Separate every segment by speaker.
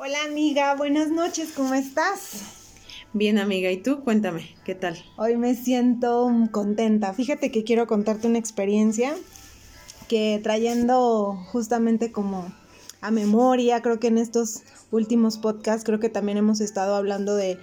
Speaker 1: Hola amiga, buenas noches, ¿cómo estás?
Speaker 2: Bien amiga, ¿y tú? Cuéntame, ¿qué tal?
Speaker 1: Hoy me siento contenta. Fíjate que quiero contarte una experiencia que trayendo justamente como a memoria, creo que en estos últimos podcasts creo que también hemos estado hablando de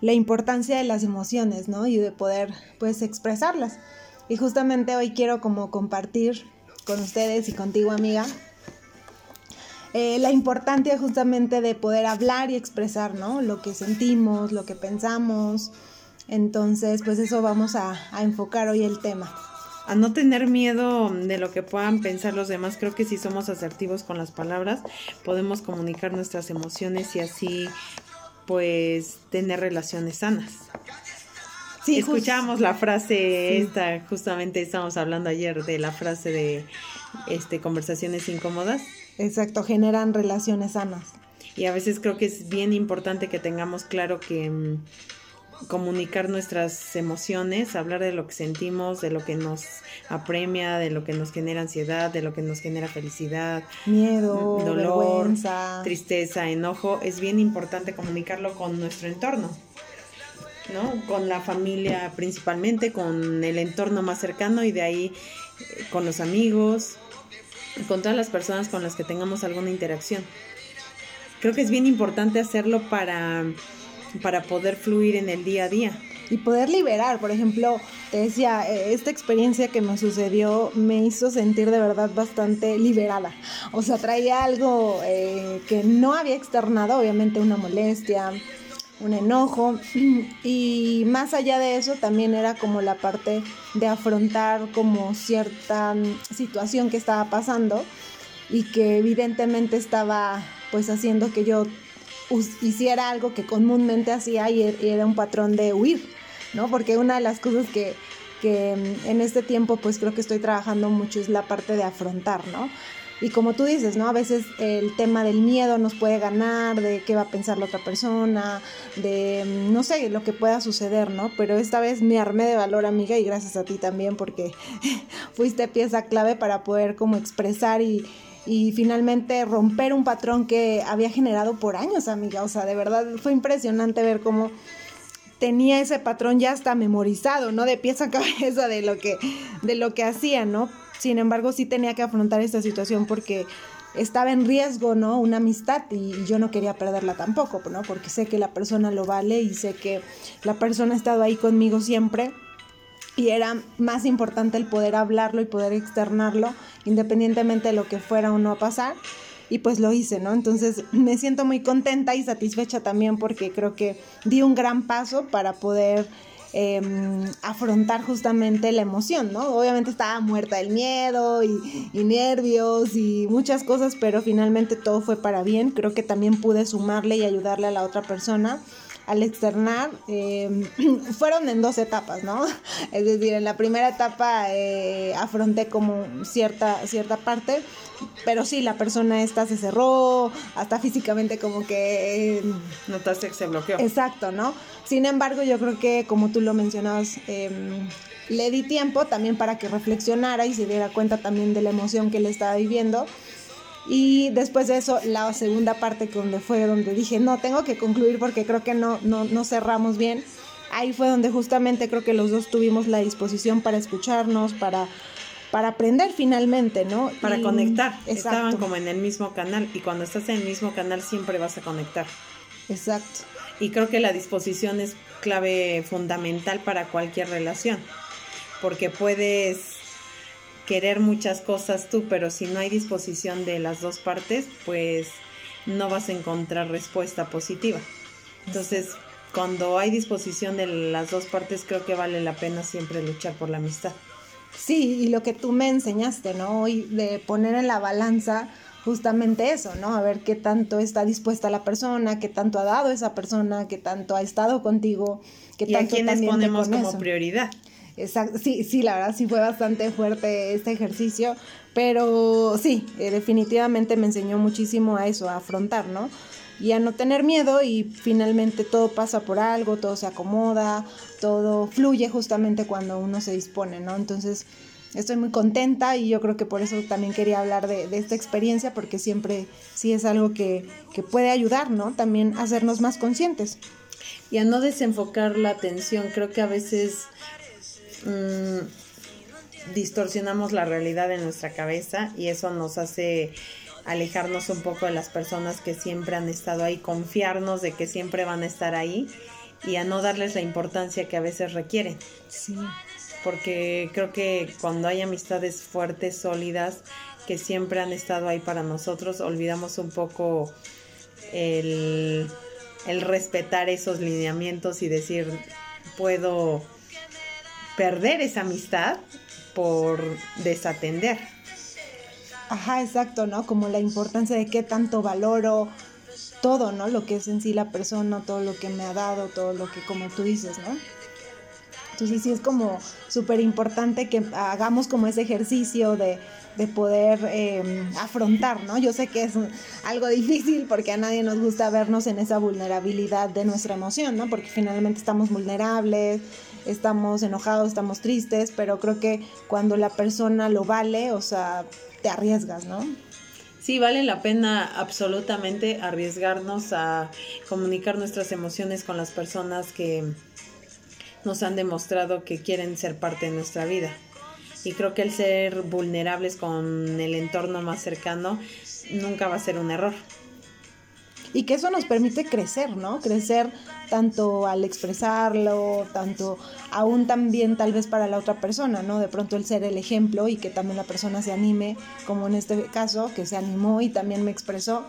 Speaker 1: la importancia de las emociones, ¿no? Y de poder pues expresarlas. Y justamente hoy quiero como compartir con ustedes y contigo amiga eh, la importancia justamente de poder hablar y expresar, ¿no? Lo que sentimos, lo que pensamos. Entonces, pues eso vamos a, enfocar hoy el tema.
Speaker 2: A no tener miedo de lo que puedan pensar los demás, creo que si somos asertivos con las palabras, podemos comunicar nuestras emociones y así, pues, tener relaciones sanas. Sí, escuchamos la frase esta, justamente estamos hablando ayer de la frase de este conversaciones incómodas.
Speaker 1: Exacto, generan relaciones sanas.
Speaker 2: Y a veces creo que es bien importante que tengamos claro que mm, comunicar nuestras emociones, hablar de lo que sentimos, de lo que nos apremia, de lo que nos genera ansiedad, de lo que nos genera felicidad,
Speaker 1: miedo,
Speaker 2: dolor, tristeza, enojo, es bien importante comunicarlo con nuestro entorno. ¿no? Con la familia principalmente, con el entorno más cercano y de ahí eh, con los amigos, con todas las personas con las que tengamos alguna interacción. Creo que es bien importante hacerlo para, para poder fluir en el día a día.
Speaker 1: Y poder liberar, por ejemplo, te decía, eh, esta experiencia que me sucedió me hizo sentir de verdad bastante liberada. O sea, traía algo eh, que no había externado, obviamente una molestia, un enojo y más allá de eso también era como la parte de afrontar como cierta mm, situación que estaba pasando y que evidentemente estaba pues haciendo que yo hiciera algo que comúnmente hacía y er, era un patrón de huir, ¿no? Porque una de las cosas que, que mm, en este tiempo pues creo que estoy trabajando mucho es la parte de afrontar, ¿no? Y como tú dices, ¿no? A veces el tema del miedo nos puede ganar, de qué va a pensar la otra persona, de no sé, lo que pueda suceder, ¿no? Pero esta vez me armé de valor, amiga, y gracias a ti también porque fuiste pieza clave para poder como expresar y, y finalmente romper un patrón que había generado por años, amiga. O sea, de verdad fue impresionante ver cómo tenía ese patrón ya hasta memorizado, ¿no? De pieza a cabeza de lo que, de lo que hacía, ¿no? Sin embargo, sí tenía que afrontar esta situación porque estaba en riesgo, ¿no? Una amistad y yo no quería perderla tampoco, ¿no? Porque sé que la persona lo vale y sé que la persona ha estado ahí conmigo siempre y era más importante el poder hablarlo y poder externarlo independientemente de lo que fuera o no a pasar y pues lo hice, ¿no? Entonces me siento muy contenta y satisfecha también porque creo que di un gran paso para poder Em, afrontar justamente la emoción, ¿no? Obviamente estaba muerta del miedo y, nervios y muchas cosas, pero finalmente todo fue para bien. Creo que también pude sumarle y ayudarle a la otra persona al externar eh, fueron en dos etapas, ¿no? Es decir, en la primera etapa eh, afronté como cierta, cierta parte, pero sí, la persona esta se cerró, hasta físicamente como que...
Speaker 2: Eh, Notaste que se bloqueó.
Speaker 1: Exacto, ¿no? Sin embargo, yo creo que como tú lo mencionabas, em, le di tiempo también para que reflexionara y se diera cuenta también de la emoción que le estaba viviendo y después de eso, la segunda parte donde fue donde dije, no, tengo que concluir porque creo que no, no, no cerramos bien. Ahí fue donde justamente creo que los dos tuvimos la disposición para escucharnos, para, para aprender finalmente, ¿no?
Speaker 2: Para conectar. Estaban como en el mismo canal y cuando estás en el mismo canal siempre vas a conectar.
Speaker 1: Exacto.
Speaker 2: Y creo que la disposición es clave fundamental para cualquier relación, porque puedes querer muchas cosas tú, pero si no hay disposición de las dos partes, pues no vas a encontrar respuesta positiva. Entonces, cuando hay disposición de las dos partes, creo que vale la pena siempre luchar por la amistad.
Speaker 1: Sí, y lo que tú me enseñaste, ¿no? Y de poner en la balanza justamente eso, ¿no? A ver qué tanto está dispuesta la persona, qué tanto ha dado esa persona, qué tanto ha estado contigo, qué
Speaker 2: y
Speaker 1: tanto
Speaker 2: a quiénes ponemos como prioridad.
Speaker 1: Sí, sí, la verdad sí fue bastante fuerte este ejercicio, pero sí, eh, definitivamente me enseñó muchísimo a eso, a afrontar, ¿no? Y a no tener miedo y finalmente todo pasa por algo, todo se acomoda, todo fluye justamente cuando uno se dispone, ¿no? Entonces, estoy muy contenta y yo creo que por eso también quería hablar de, esta experiencia, porque siempre sí es algo que, puede ayudar, ¿no? También hacernos más conscientes.
Speaker 2: Y a no desenfocar la atención, creo que a veces mm, distorsionamos la realidad en nuestra cabeza y eso nos hace alejarnos un poco de las personas que siempre han estado ahí, confiarnos de que siempre van a estar ahí y a no darles la importancia que a veces requieren.
Speaker 1: Sí
Speaker 2: porque creo que cuando hay amistades fuertes, sólidas, que siempre han estado ahí para nosotros, olvidamos un poco el, respetar esos lineamientos y decir, puedo perder esa amistad por desatender.
Speaker 1: Ajá, exacto, ¿no? Como la importancia de qué tanto valoro todo, ¿no? Lo que es en sí la persona, todo lo que me ha dado, todo lo que, como tú dices, ¿no? Entonces sí es como súper importante que hagamos como ese ejercicio de, poder em, afrontar, ¿no? Yo sé que es algo difícil porque a nadie nos gusta vernos en esa vulnerabilidad de nuestra emoción, ¿no? Porque finalmente estamos vulnerables, estamos enojados, estamos tristes, pero creo que cuando la persona lo vale, o sea, te arriesgas, ¿no?
Speaker 2: Sí, vale la pena absolutamente arriesgarnos a comunicar nuestras emociones con las personas que, nos han demostrado que quieren ser parte de nuestra vida. Y creo que el ser vulnerables con el entorno más cercano nunca va a ser un error.
Speaker 1: Y que eso nos permite crecer, ¿no? Crecer tanto al expresarlo, tanto aún también tal vez para la otra persona, ¿no? De pronto el ser el ejemplo y que también la persona se anime, como en este caso, que se animó y también me expresó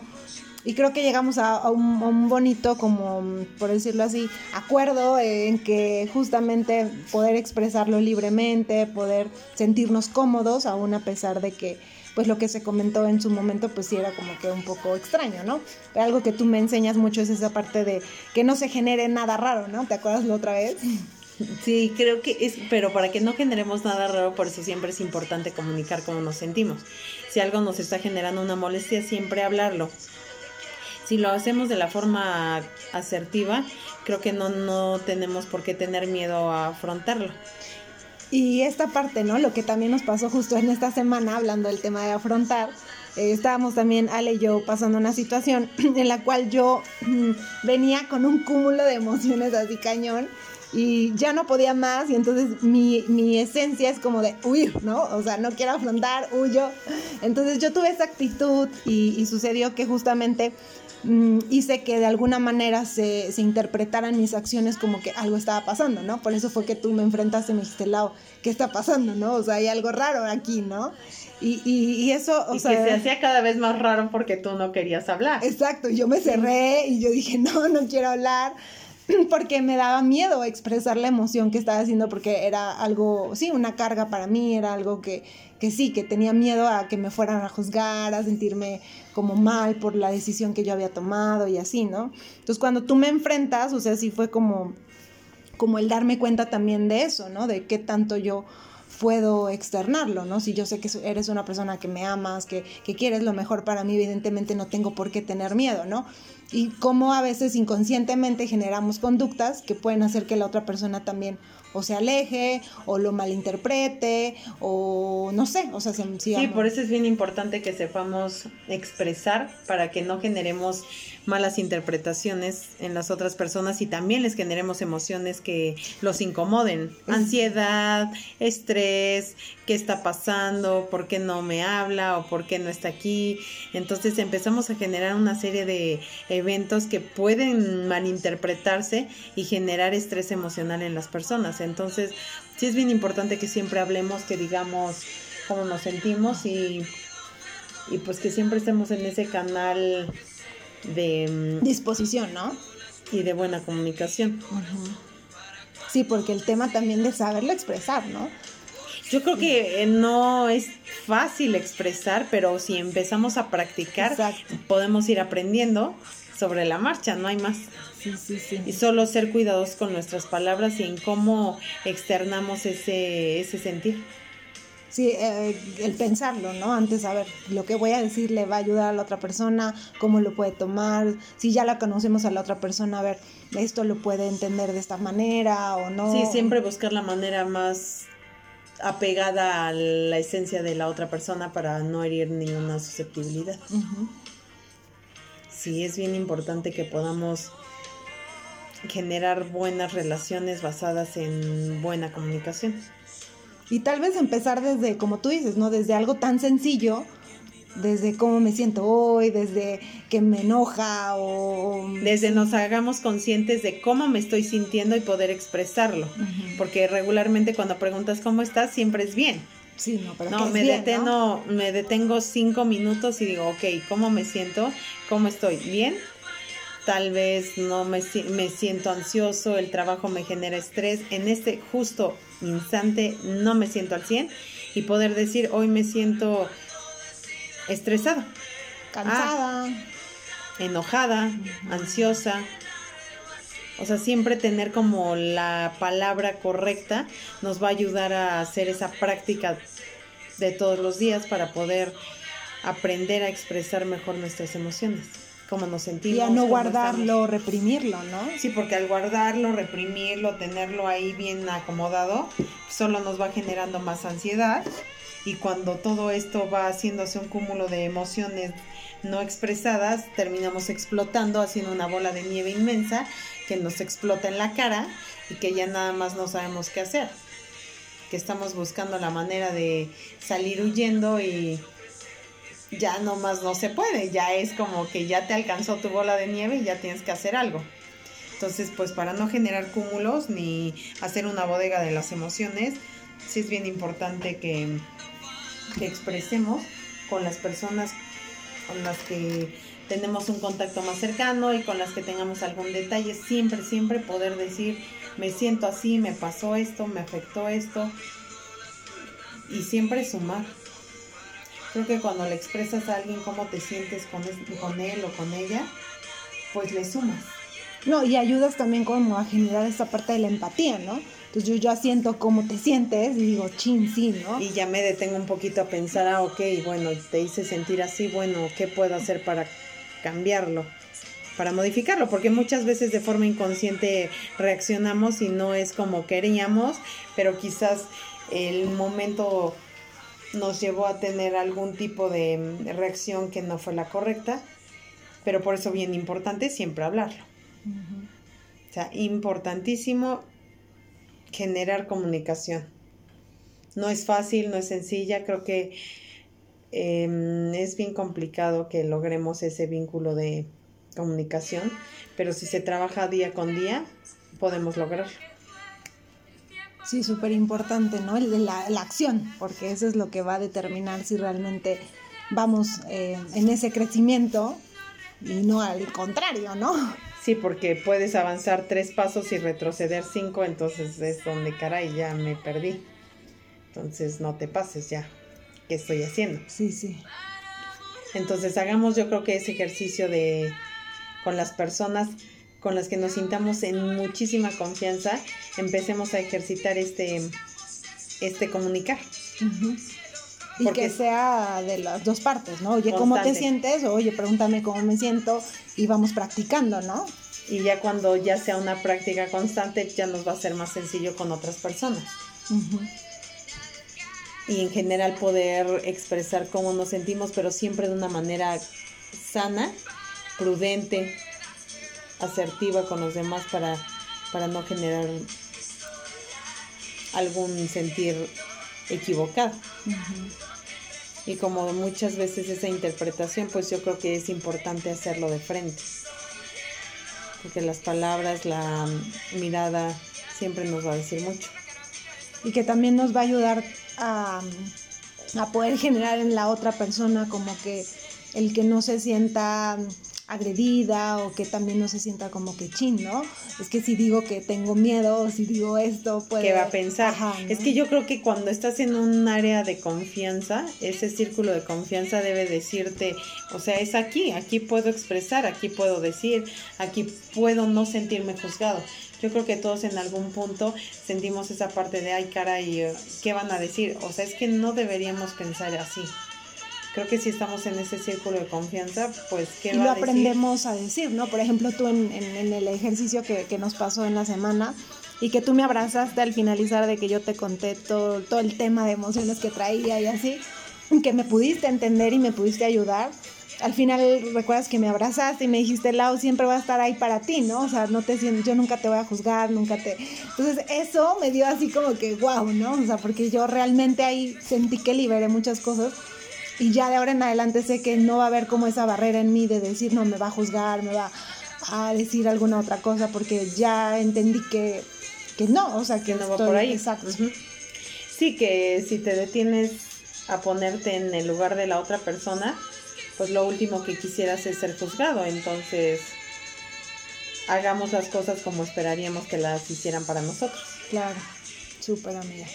Speaker 1: y creo que llegamos a, un, bonito, como por decirlo así, acuerdo en que justamente poder expresarlo libremente, poder sentirnos cómodos, aún a pesar de que pues lo que se comentó en su momento pues sí era como que un poco extraño, ¿no? Pero algo que tú me enseñas mucho es esa parte de que no se genere nada raro, ¿no? ¿Te acuerdas la otra vez?
Speaker 2: Sí, creo que es, pero para que no generemos nada raro, por eso siempre es importante comunicar cómo nos sentimos. Si algo nos está generando una molestia, siempre hablarlo si lo hacemos de la forma asertiva, creo que no, no tenemos por qué tener miedo a afrontarlo.
Speaker 1: Y esta parte, ¿no? Lo que también nos pasó justo en esta semana, hablando del tema de afrontar, eh, estábamos también, Ale y yo, pasando una situación en la cual yo mm, venía con un cúmulo de emociones así cañón y ya no podía más y entonces mi, mi, esencia es como de huir, ¿no? O sea, no quiero afrontar, huyo. Entonces yo tuve esa actitud y, y sucedió que justamente Mm, hice que de alguna manera se, se, interpretaran mis acciones como que algo estaba pasando, ¿no? Por eso fue que tú me enfrentaste y me dijiste, Lau, ¿qué está pasando, no? O sea, hay algo raro aquí, ¿no? Y, y, eso,
Speaker 2: o sea... que se hacía cada vez más raro porque tú no querías hablar.
Speaker 1: Exacto, yo me cerré y yo dije, no, no quiero hablar porque me daba miedo expresar la emoción que estaba haciendo porque era algo, sí, una carga para mí, era algo que, que sí, que tenía miedo a que me fueran a juzgar, a sentirme como mal por la decisión que yo había tomado y así, ¿no? Entonces cuando tú me enfrentas, o sea, sí fue como, como el darme cuenta también de eso, ¿no? De qué tanto yo puedo externarlo, ¿no? Si yo sé que eres una persona que me amas, que, que quieres lo mejor para mí, evidentemente no tengo por qué tener miedo, ¿no? Y cómo a veces inconscientemente generamos conductas que pueden hacer que la otra persona también o se aleje o lo malinterprete o no sé, o sea,
Speaker 2: se, sí, por eso es bien importante que sepamos expresar para que no generemos malas interpretaciones en las otras personas y también les generemos emociones que los incomoden, ansiedad, estrés, qué está pasando, por qué no me habla o por qué no está aquí. Entonces empezamos a generar una serie de eventos que pueden malinterpretarse y generar estrés emocional en las personas. Entonces, sí es bien importante que siempre hablemos, que digamos cómo nos sentimos y, y pues que siempre estemos en ese canal de
Speaker 1: mm, disposición, ¿no?
Speaker 2: Y de buena comunicación.
Speaker 1: Sí, porque el tema también de saberlo expresar, ¿no?
Speaker 2: Yo creo que eh, no es fácil expresar, pero si empezamos a practicar, podemos ir aprendiendo sobre la marcha, no hay más.
Speaker 1: Sí, sí, sí.
Speaker 2: Y solo ser cuidadosos con nuestras palabras y en cómo externamos ese, ese sentir.
Speaker 1: Sí, eh, el pensarlo, ¿no? Antes, a ver, lo que voy a decir le va a ayudar a la otra persona, cómo lo puede tomar, si ya la conocemos a la otra persona, a ver, esto lo puede entender de esta manera o no.
Speaker 2: Sí, siempre buscar la manera más apegada a la esencia de la otra persona para no herir ninguna susceptibilidad. Sí, es bien importante que podamos generar buenas relaciones basadas en buena comunicación.
Speaker 1: Y tal vez empezar desde, como tú dices, ¿no? Desde algo tan sencillo, desde cómo me siento hoy, desde que me enoja o...
Speaker 2: Desde nos hagamos conscientes de cómo me estoy sintiendo y poder expresarlo. Porque regularmente cuando preguntas cómo estás, siempre es bien.
Speaker 1: Sí, no, pero
Speaker 2: no, me, detengo, me detengo cinco minutos y digo, ok, ¿cómo me siento? ¿Cómo estoy? ¿Bien? Tal vez no me, me siento ansioso, el trabajo me genera estrés. En este justo instante no me siento al 100 y poder decir, hoy me siento estresada.
Speaker 1: Cansada.
Speaker 2: Ah, enojada, ansiosa. O sea, siempre tener como la palabra correcta nos va a ayudar a hacer esa práctica de todos los días para poder aprender a expresar mejor nuestras emociones, cómo nos sentimos.
Speaker 1: Y a no guardarlo, reprimirlo, ¿no?
Speaker 2: Sí, porque al guardarlo, reprimirlo, tenerlo ahí bien acomodado, solo nos va generando más ansiedad y cuando todo esto va haciéndose un cúmulo de emociones no expresadas, terminamos explotando, haciendo una bola de nieve inmensa que nos explota en la cara y que ya nada más no sabemos qué hacer. Que estamos buscando la manera de salir huyendo y ya más no se puede, ya es como que ya te alcanzó tu bola de nieve y ya tienes que hacer algo. Entonces, pues para no generar cúmulos ni hacer una bodega de las emociones, sí es bien importante que que expresemos con las personas con las que tenemos un contacto más cercano y con las que tengamos algún detalle, siempre, siempre poder decir, me siento así, me pasó esto, me afectó esto, y siempre sumar. Creo que cuando le expresas a alguien cómo te sientes con, con él o con ella, pues le sumas.
Speaker 1: No, y ayudas también como a generar esta parte de la empatía, ¿no? Entonces yo ya siento cómo te sientes y digo, chin, sí, ¿no?
Speaker 2: Y ya me detengo un poquito a pensar, ah, ok, bueno, te hice sentir así, bueno, ¿qué puedo hacer para cambiarlo? Para modificarlo, porque muchas veces de forma inconsciente reaccionamos y no es como queríamos, pero quizás el momento nos llevó a tener algún tipo de reacción que no fue la correcta, pero por eso bien importante siempre hablarlo. O sea, importantísimo generar comunicación. No es fácil, no es sencilla, creo que em, es bien complicado que logremos ese vínculo de comunicación, pero si se trabaja día con día, podemos lograrlo.
Speaker 1: Sí, súper importante, ¿no? El, la, la, acción, porque eso es lo que va a determinar si realmente vamos eh, en ese crecimiento y no al contrario, ¿no?
Speaker 2: Sí, porque puedes avanzar tres pasos y retroceder cinco, entonces es donde caray, ya me perdí. Entonces no te pases ya. ¿Qué estoy haciendo?
Speaker 1: Sí, sí.
Speaker 2: Entonces hagamos yo creo que ese ejercicio de con las personas con las que nos sintamos en muchísima confianza, empecemos a ejercitar este, este comunicar.
Speaker 1: Y que sea de las dos partes, ¿no? Oye, ¿cómo te sientes? oye, pregúntame cómo me siento y vamos practicando, ¿no?
Speaker 2: Y ya cuando ya sea una práctica constante, ya nos va a ser más sencillo con otras personas. Y en general poder expresar cómo nos sentimos, pero siempre de una manera sana, prudente, asertiva con los demás para, para no generar algún sentir equivocado. Y como muchas veces esa interpretación, pues yo creo que es importante hacerlo de frente. Porque las palabras, la mirada, siempre nos va a decir mucho.
Speaker 1: Y que también nos va a ayudar a, a poder generar en la otra persona como que el que no se sienta agredida o que también no se sienta como que chin, ¿no? Es que si digo que tengo miedo o si digo esto, pues...
Speaker 2: ¿Qué va a pensar? Es que yo creo que cuando estás en un área de confianza, ese círculo de confianza debe decirte, o sea, es aquí, aquí puedo expresar, aquí puedo decir, aquí puedo no sentirme juzgado. Yo creo que todos en algún punto sentimos esa parte de, ay, caray, ¿qué van a decir? O sea, es que no deberíamos pensar así creo que si estamos en ese círculo de confianza, pues
Speaker 1: ¿qué y lo aprendemos a decir, ¿no? Por ejemplo, tú en, en, el ejercicio que, que, nos pasó en la semana, y que tú me abrazaste al finalizar de que yo te conté todo, todo el tema de emociones que traía y así, que me pudiste entender y me pudiste ayudar. Al final recuerdas que me abrazaste y me dijiste, Lau, siempre va a estar ahí para ti, ¿no? O sea, no te yo nunca te voy a juzgar, nunca te... Entonces eso me dio así como que, wow, ¿no? O sea, porque yo realmente ahí sentí que liberé muchas cosas y ya de ahora en adelante sé que no va a haber como esa barrera en mí de decir, no, me va a juzgar, me va a decir alguna otra cosa, porque ya entendí que, que no, o sea, que, no va por ahí. Exacto.
Speaker 2: Sí, que si te detienes a ponerte en el lugar de la otra persona, pues lo último que quisieras es ser juzgado, entonces hagamos las cosas como esperaríamos que las hicieran para nosotros.
Speaker 1: Claro, súper amiga.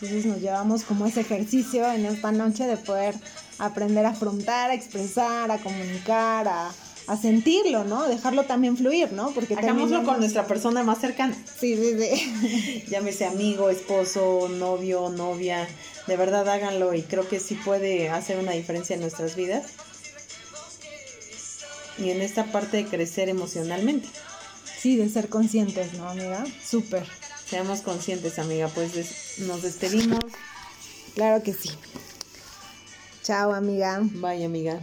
Speaker 1: Entonces nos llevamos como ese ejercicio en esta noche de poder aprender a afrontar, a expresar, a comunicar, a, a sentirlo, ¿no? Dejarlo también fluir, ¿no?
Speaker 2: Porque Hagámoslo con nuestra persona más cercana.
Speaker 1: Sí, sí, sí.
Speaker 2: Llámese amigo, esposo, novio, novia. De verdad háganlo y creo que sí puede hacer una diferencia en nuestras vidas. Y en esta parte de crecer emocionalmente.
Speaker 1: Sí, de ser conscientes, ¿no, amiga? Súper.
Speaker 2: Seamos conscientes, amiga. Pues nos despedimos.
Speaker 1: Claro que sí. Chao, amiga.
Speaker 2: Bye, amiga.